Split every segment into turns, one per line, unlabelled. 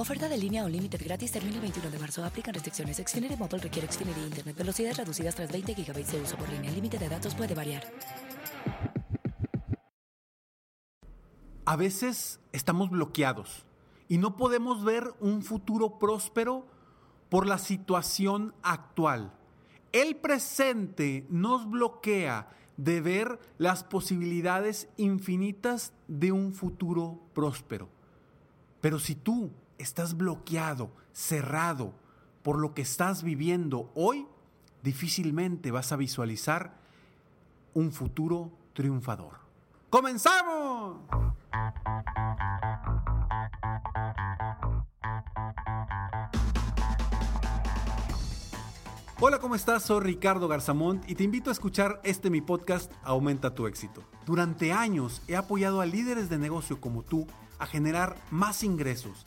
Oferta de línea o límite gratis termina el 21 de marzo. Aplican restricciones. Xfinity Mobile requiere Xfinity Internet. Velocidades reducidas tras 20 GB de uso por línea. El límite de datos puede variar.
A veces estamos bloqueados y no podemos ver un futuro próspero por la situación actual. El presente nos bloquea de ver las posibilidades infinitas de un futuro próspero. Pero si tú estás bloqueado, cerrado por lo que estás viviendo hoy, difícilmente vas a visualizar un futuro triunfador. ¡Comenzamos! Hola, ¿cómo estás? Soy Ricardo Garzamont y te invito a escuchar este mi podcast Aumenta tu éxito. Durante años he apoyado a líderes de negocio como tú a generar más ingresos,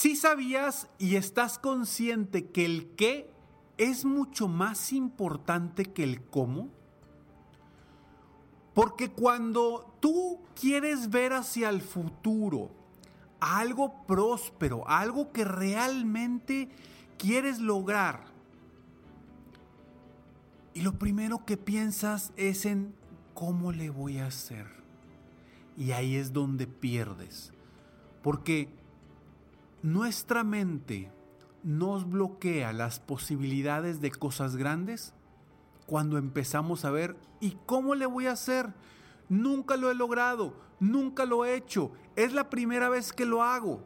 Si sabías y estás consciente que el qué es mucho más importante que el cómo, porque cuando tú quieres ver hacia el futuro algo próspero, algo que realmente quieres lograr, y lo primero que piensas es en cómo le voy a hacer. Y ahí es donde pierdes. Porque nuestra mente nos bloquea las posibilidades de cosas grandes cuando empezamos a ver, ¿y cómo le voy a hacer? Nunca lo he logrado, nunca lo he hecho, es la primera vez que lo hago.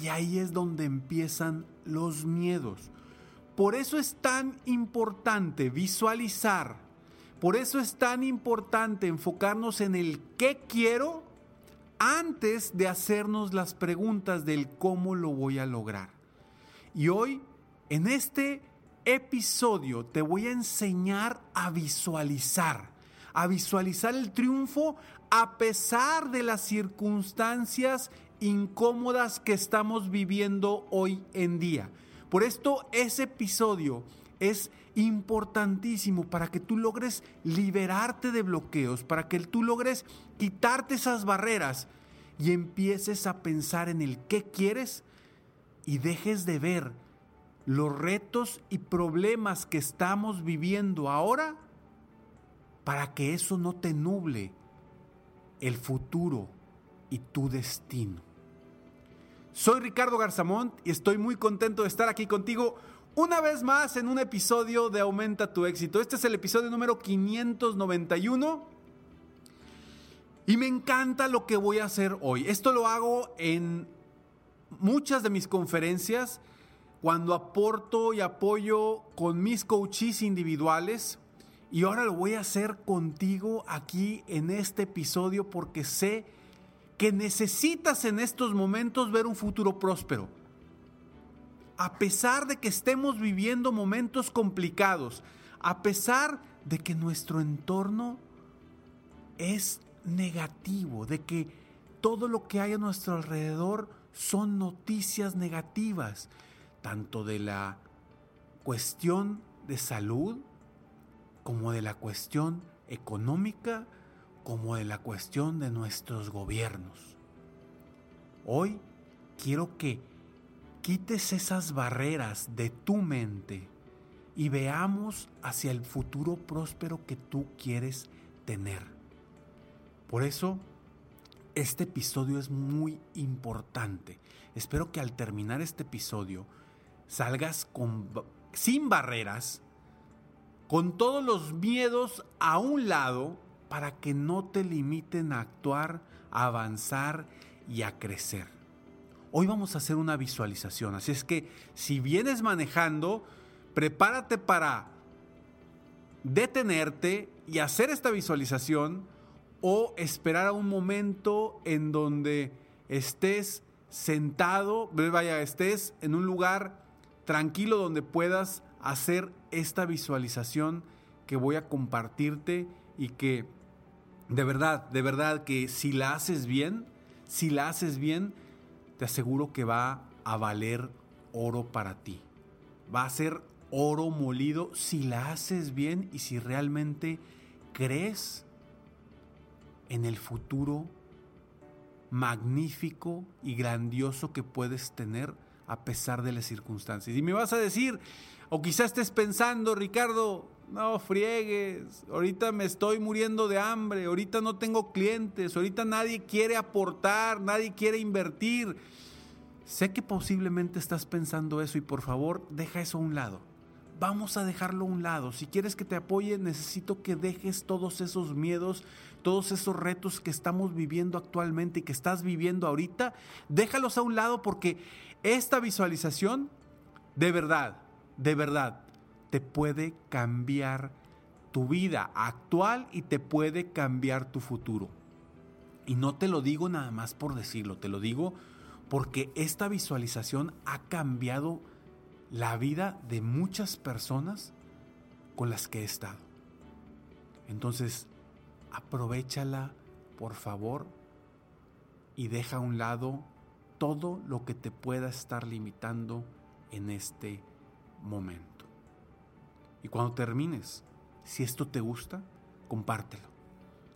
Y ahí es donde empiezan los miedos. Por eso es tan importante visualizar, por eso es tan importante enfocarnos en el qué quiero antes de hacernos las preguntas del cómo lo voy a lograr. Y hoy, en este episodio te voy a enseñar a visualizar, a visualizar el triunfo a pesar de las circunstancias incómodas que estamos viviendo hoy en día. Por esto ese episodio es importantísimo para que tú logres liberarte de bloqueos, para que tú logres quitarte esas barreras y empieces a pensar en el qué quieres y dejes de ver los retos y problemas que estamos viviendo ahora para que eso no te nuble el futuro y tu destino. Soy Ricardo Garzamont y estoy muy contento de estar aquí contigo una vez más en un episodio de Aumenta tu éxito. Este es el episodio número 591 y me encanta lo que voy a hacer hoy. Esto lo hago en muchas de mis conferencias cuando aporto y apoyo con mis coaches individuales. Y ahora lo voy a hacer contigo aquí en este episodio porque sé que necesitas en estos momentos ver un futuro próspero. A pesar de que estemos viviendo momentos complicados, a pesar de que nuestro entorno es negativo, de que todo lo que hay a nuestro alrededor son noticias negativas, tanto de la cuestión de salud como de la cuestión económica, como de la cuestión de nuestros gobiernos. Hoy quiero que quites esas barreras de tu mente y veamos hacia el futuro próspero que tú quieres tener. Por eso, este episodio es muy importante. Espero que al terminar este episodio salgas sin barreras, con todos los miedos a un lado, para que no te limiten a actuar, a avanzar y a crecer. Hoy vamos a hacer una visualización, así es que si vienes manejando, prepárate para detenerte y hacer esta visualización o esperar a un momento en donde estés sentado, vaya, estés en un lugar tranquilo donde puedas hacer esta visualización que voy a compartirte y que de verdad, de verdad que si la haces bien, si la haces bien, te aseguro que va a valer oro para ti. Va a ser oro molido si la haces bien y si realmente crees en el futuro magnífico y grandioso que puedes tener a pesar de las circunstancias. Y me vas a decir, o quizás estés pensando, Ricardo, no friegues, ahorita me estoy muriendo de hambre, ahorita no tengo clientes, ahorita nadie quiere aportar, nadie quiere invertir. Sé que posiblemente estás pensando eso y por favor deja eso a un lado. Vamos a dejarlo a un lado. Si quieres que te apoye, necesito que dejes todos esos miedos, todos esos retos que estamos viviendo actualmente y que estás viviendo ahorita. Déjalos a un lado porque esta visualización, de verdad, de verdad, te puede cambiar tu vida actual y te puede cambiar tu futuro. Y no te lo digo nada más por decirlo, te lo digo porque esta visualización ha cambiado la vida de muchas personas con las que he estado. Entonces, aprovechala, por favor, y deja a un lado todo lo que te pueda estar limitando en este momento. Y cuando termines, si esto te gusta, compártelo.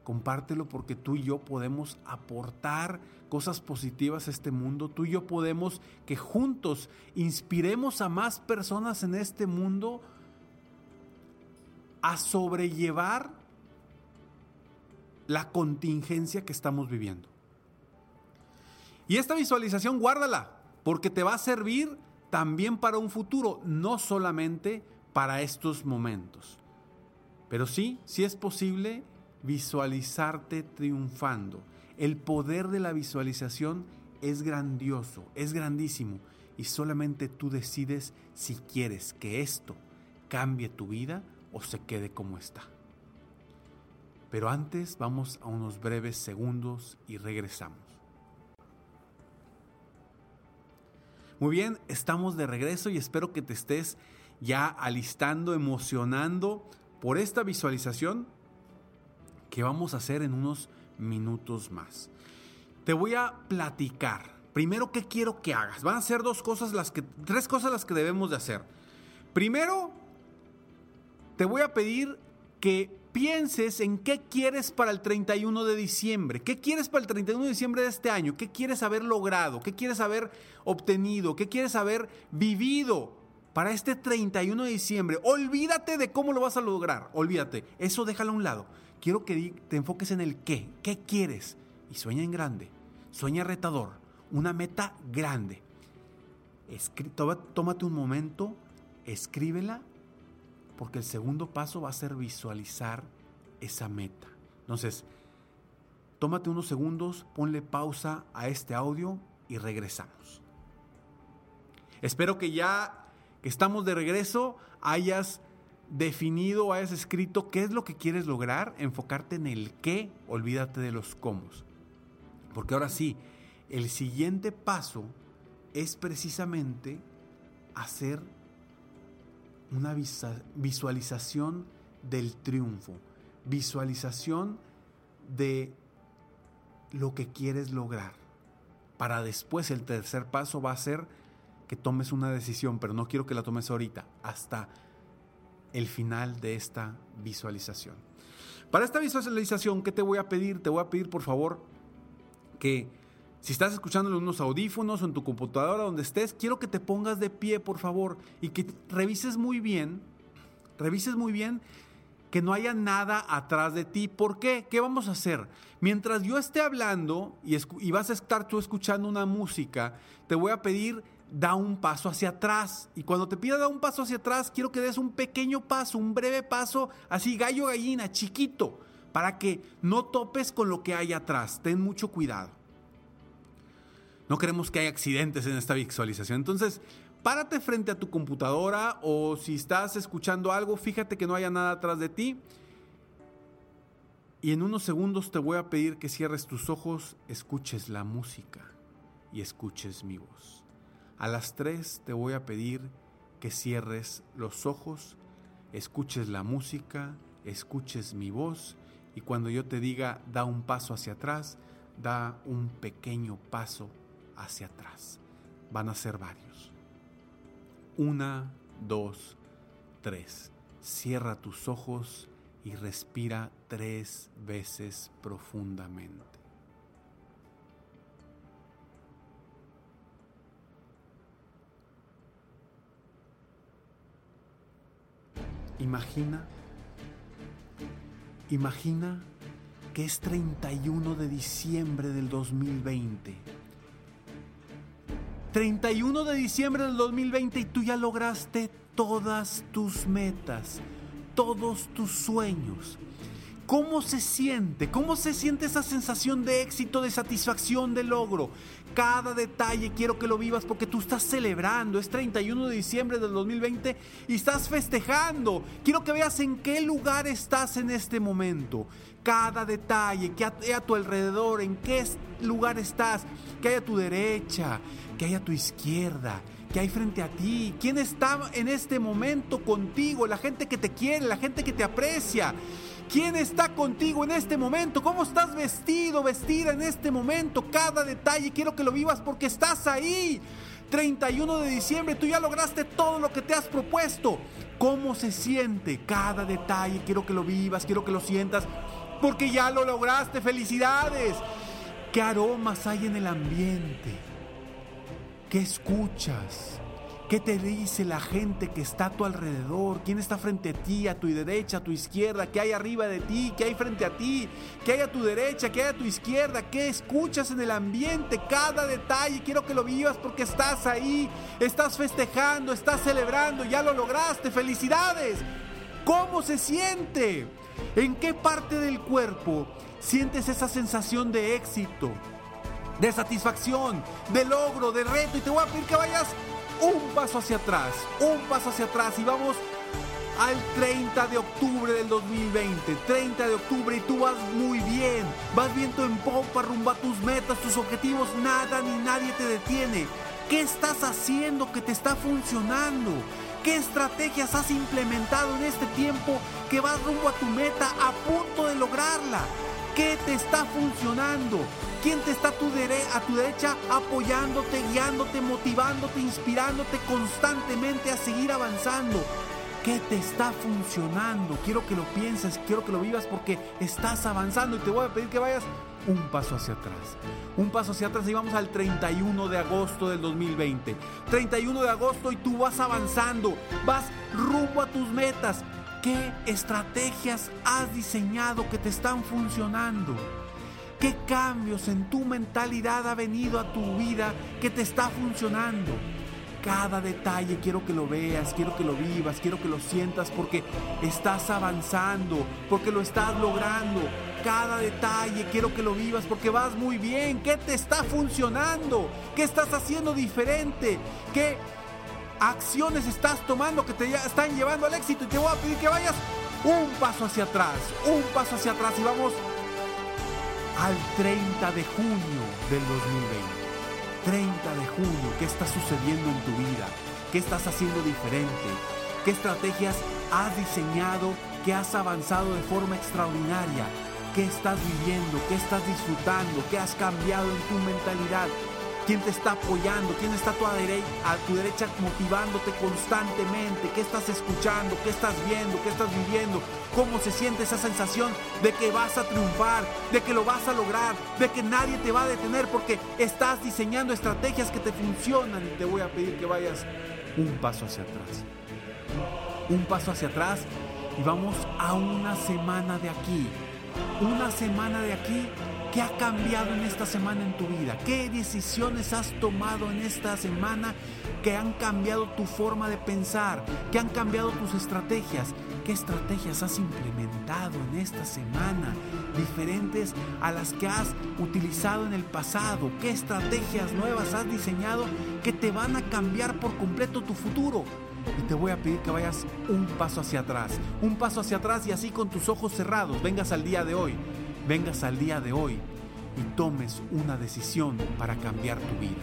Compártelo porque tú y yo podemos aportar cosas positivas a este mundo. Tú y yo podemos que juntos inspiremos a más personas en este mundo a sobrellevar la contingencia que estamos viviendo. Y esta visualización guárdala, porque te va a servir también para un futuro, no solamente para estos momentos. Pero sí, sí es posible visualizarte triunfando. El poder de la visualización es grandioso, es grandísimo y solamente tú decides si quieres que esto cambie tu vida o se quede como está. Pero antes vamos a unos breves segundos y regresamos. Muy bien, estamos de regreso y espero que te estés ya alistando, emocionando por esta visualización que vamos a hacer en unos minutos más. Te voy a platicar. Primero, ¿qué quiero que hagas? Van a ser dos cosas las que, tres cosas las que debemos de hacer. Primero, te voy a pedir que pienses en qué quieres para el 31 de diciembre. ¿Qué quieres para el 31 de diciembre de este año? ¿Qué quieres haber logrado? ¿Qué quieres haber obtenido? ¿Qué quieres haber vivido? Para este 31 de diciembre. Olvídate de cómo lo vas a lograr. Olvídate. Eso déjalo a un lado. Quiero que te enfoques en el qué. ¿Qué quieres? Y sueña en grande. Sueña retador. Una meta grande. tómate un momento, escríbela, porque el segundo paso va a ser visualizar esa meta. Entonces, tómate unos segundos, ponle pausa a este audio y regresamos. Espero que ya que estamos de regreso, hayas definido, hayas escrito qué es lo que quieres lograr, enfocarte en el qué, olvídate de los cómo. Porque ahora sí, el siguiente paso es precisamente hacer una visualización del triunfo, visualización de lo que quieres lograr. Para después el tercer paso va a ser que tomes una decisión, pero no quiero que la tomes ahorita, hasta el final de esta visualización. Para esta visualización, ¿qué te voy a pedir? Te voy a pedir, por favor, que si estás escuchando en unos audífonos o en tu computadora, donde estés, quiero que te pongas de pie, por favor, y que revises muy bien, revises muy bien que no haya nada atrás de ti. ¿Por qué? ¿Qué vamos a hacer? Mientras yo esté hablando y, y vas a estar tú escuchando una música, te voy a pedir da un paso hacia atrás. Y cuando te pida da un paso hacia atrás, quiero que des un pequeño paso, un breve paso, así gallo gallina, chiquito, para que no topes con lo que hay atrás. Ten mucho cuidado. No queremos que haya accidentes en esta visualización. Entonces, párate frente a tu computadora o si estás escuchando algo, fíjate que no haya nada atrás de ti. Y en unos segundos te voy a pedir que cierres tus ojos, escuches la música y escuches mi voz. A las tres te voy a pedir que cierres los ojos, escuches la música, escuches mi voz y cuando yo te diga da un paso hacia atrás, da un pequeño paso hacia atrás. Van a ser varios. Una, dos, tres. Cierra tus ojos y respira tres veces profundamente. Imagina, imagina que es 31 de diciembre del 2020. 31 de diciembre del 2020 y tú ya lograste todas tus metas, todos tus sueños. ¿Cómo se siente? ¿Cómo se siente esa sensación de éxito, de satisfacción, de logro? Cada detalle quiero que lo vivas porque tú estás celebrando. Es 31 de diciembre del 2020 y estás festejando. Quiero que veas en qué lugar estás en este momento. Cada detalle que hay a tu alrededor, en qué lugar estás, que hay a tu derecha, que hay a tu izquierda, que hay frente a ti, quién está en este momento contigo, la gente que te quiere, la gente que te aprecia. ¿Quién está contigo en este momento? ¿Cómo estás vestido, vestida en este momento? Cada detalle quiero que lo vivas porque estás ahí. 31 de diciembre, tú ya lograste todo lo que te has propuesto. ¿Cómo se siente cada detalle? Quiero que lo vivas, quiero que lo sientas, porque ya lo lograste. Felicidades. ¿Qué aromas hay en el ambiente? ¿Qué escuchas? ¿Qué te dice la gente que está a tu alrededor? ¿Quién está frente a ti, a tu derecha, a tu izquierda? ¿Qué hay arriba de ti? ¿Qué hay frente a ti? ¿Qué hay a tu derecha? ¿Qué hay a tu izquierda? ¿Qué escuchas en el ambiente? Cada detalle quiero que lo vivas porque estás ahí, estás festejando, estás celebrando, ya lo lograste. ¡Felicidades! ¿Cómo se siente? ¿En qué parte del cuerpo sientes esa sensación de éxito? de satisfacción, de logro, de reto. Y te voy a pedir que vayas un paso hacia atrás, un paso hacia atrás y vamos al 30 de octubre del 2020. 30 de octubre y tú vas muy bien. Vas viento en popa rumbo a tus metas, tus objetivos. Nada ni nadie te detiene. ¿Qué estás haciendo que te está funcionando? ¿Qué estrategias has implementado en este tiempo que vas rumbo a tu meta a punto de lograrla? ¿Qué te está funcionando? ¿Quién te está a tu, a tu derecha apoyándote, guiándote, motivándote, inspirándote constantemente a seguir avanzando? ¿Qué te está funcionando? Quiero que lo pienses, quiero que lo vivas porque estás avanzando y te voy a pedir que vayas un paso hacia atrás. Un paso hacia atrás y vamos al 31 de agosto del 2020. 31 de agosto y tú vas avanzando, vas rumbo a tus metas. ¿Qué estrategias has diseñado que te están funcionando? ¿Qué cambios en tu mentalidad ha venido a tu vida que te está funcionando? Cada detalle quiero que lo veas, quiero que lo vivas, quiero que lo sientas porque estás avanzando, porque lo estás logrando. Cada detalle quiero que lo vivas porque vas muy bien. ¿Qué te está funcionando? ¿Qué estás haciendo diferente? ¿Qué acciones estás tomando que te están llevando al éxito? Y te voy a pedir que vayas un paso hacia atrás, un paso hacia atrás y vamos al 30 de junio del 2020. 30 de junio, ¿qué está sucediendo en tu vida? ¿Qué estás haciendo diferente? ¿Qué estrategias has diseñado que has avanzado de forma extraordinaria? ¿Qué estás viviendo? ¿Qué estás disfrutando? ¿Qué has cambiado en tu mentalidad? Quién te está apoyando, quién está a tu, a tu derecha motivándote constantemente, qué estás escuchando, qué estás viendo, qué estás viviendo, cómo se siente esa sensación de que vas a triunfar, de que lo vas a lograr, de que nadie te va a detener porque estás diseñando estrategias que te funcionan y te voy a pedir que vayas un paso hacia atrás. Un paso hacia atrás y vamos a una semana de aquí. Una semana de aquí ¿Qué ha cambiado en esta semana en tu vida? ¿Qué decisiones has tomado en esta semana que han cambiado tu forma de pensar? ¿Que han cambiado tus estrategias? ¿Qué estrategias has implementado en esta semana diferentes a las que has utilizado en el pasado? ¿Qué estrategias nuevas has diseñado que te van a cambiar por completo tu futuro? y te voy a pedir que vayas un paso hacia atrás, un paso hacia atrás y así con tus ojos cerrados vengas al día de hoy vengas al día de hoy y tomes una decisión para cambiar tu vida.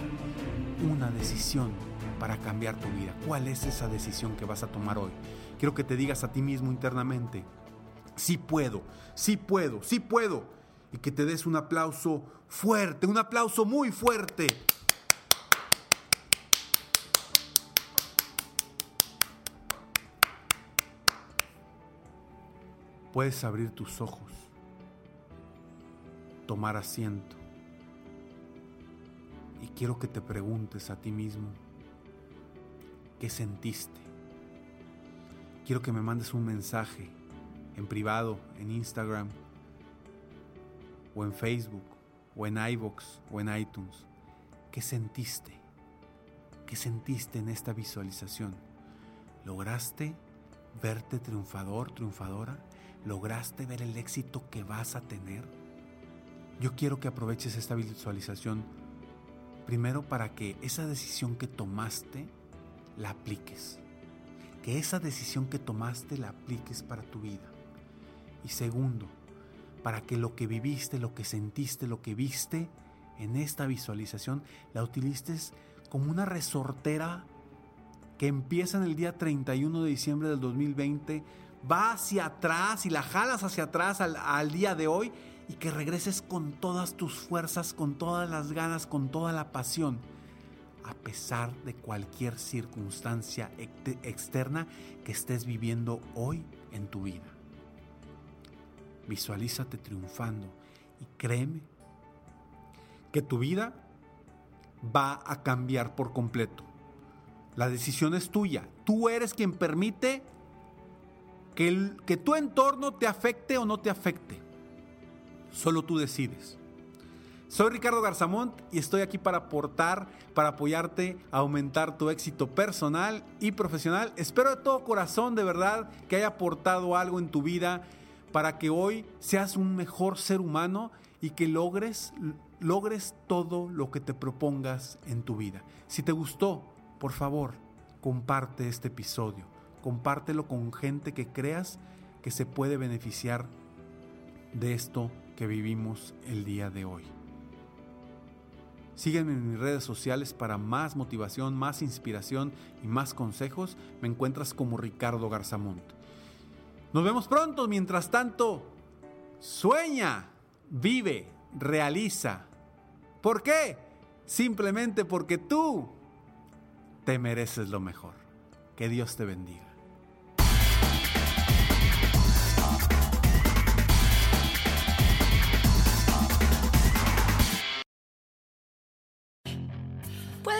Una decisión para cambiar tu vida. ¿Cuál es esa decisión que vas a tomar hoy? Quiero que te digas a ti mismo internamente, sí puedo, sí puedo, sí puedo. Y que te des un aplauso fuerte, un aplauso muy fuerte. Puedes abrir tus ojos tomar asiento. Y quiero que te preguntes a ti mismo, ¿qué sentiste? Quiero que me mandes un mensaje en privado, en Instagram, o en Facebook, o en iVoox, o en iTunes. ¿Qué sentiste? ¿Qué sentiste en esta visualización? ¿Lograste verte triunfador, triunfadora? ¿Lograste ver el éxito que vas a tener? Yo quiero que aproveches esta visualización primero para que esa decisión que tomaste la apliques. Que esa decisión que tomaste la apliques para tu vida. Y segundo, para que lo que viviste, lo que sentiste, lo que viste en esta visualización, la utilices como una resortera que empieza en el día 31 de diciembre del 2020, va hacia atrás y la jalas hacia atrás al, al día de hoy y que regreses con todas tus fuerzas, con todas las ganas, con toda la pasión, a pesar de cualquier circunstancia externa que estés viviendo hoy en tu vida. Visualízate triunfando y créeme que tu vida va a cambiar por completo. La decisión es tuya. Tú eres quien permite que, el, que tu entorno te afecte o no te afecte. Solo tú decides. Soy Ricardo Garzamont y estoy aquí para aportar, para apoyarte a aumentar tu éxito personal y profesional. Espero de todo corazón, de verdad, que haya aportado algo en tu vida para que hoy seas un mejor ser humano y que logres, logres todo lo que te propongas en tu vida. Si te gustó, por favor, comparte este episodio. Compártelo con gente que creas que se puede beneficiar de esto que vivimos el día de hoy. Sígueme en mis redes sociales para más motivación, más inspiración y más consejos. Me encuentras como Ricardo Garzamont. Nos vemos pronto. Mientras tanto, sueña, vive, realiza. ¿Por qué? Simplemente porque tú te mereces lo mejor. Que Dios te bendiga.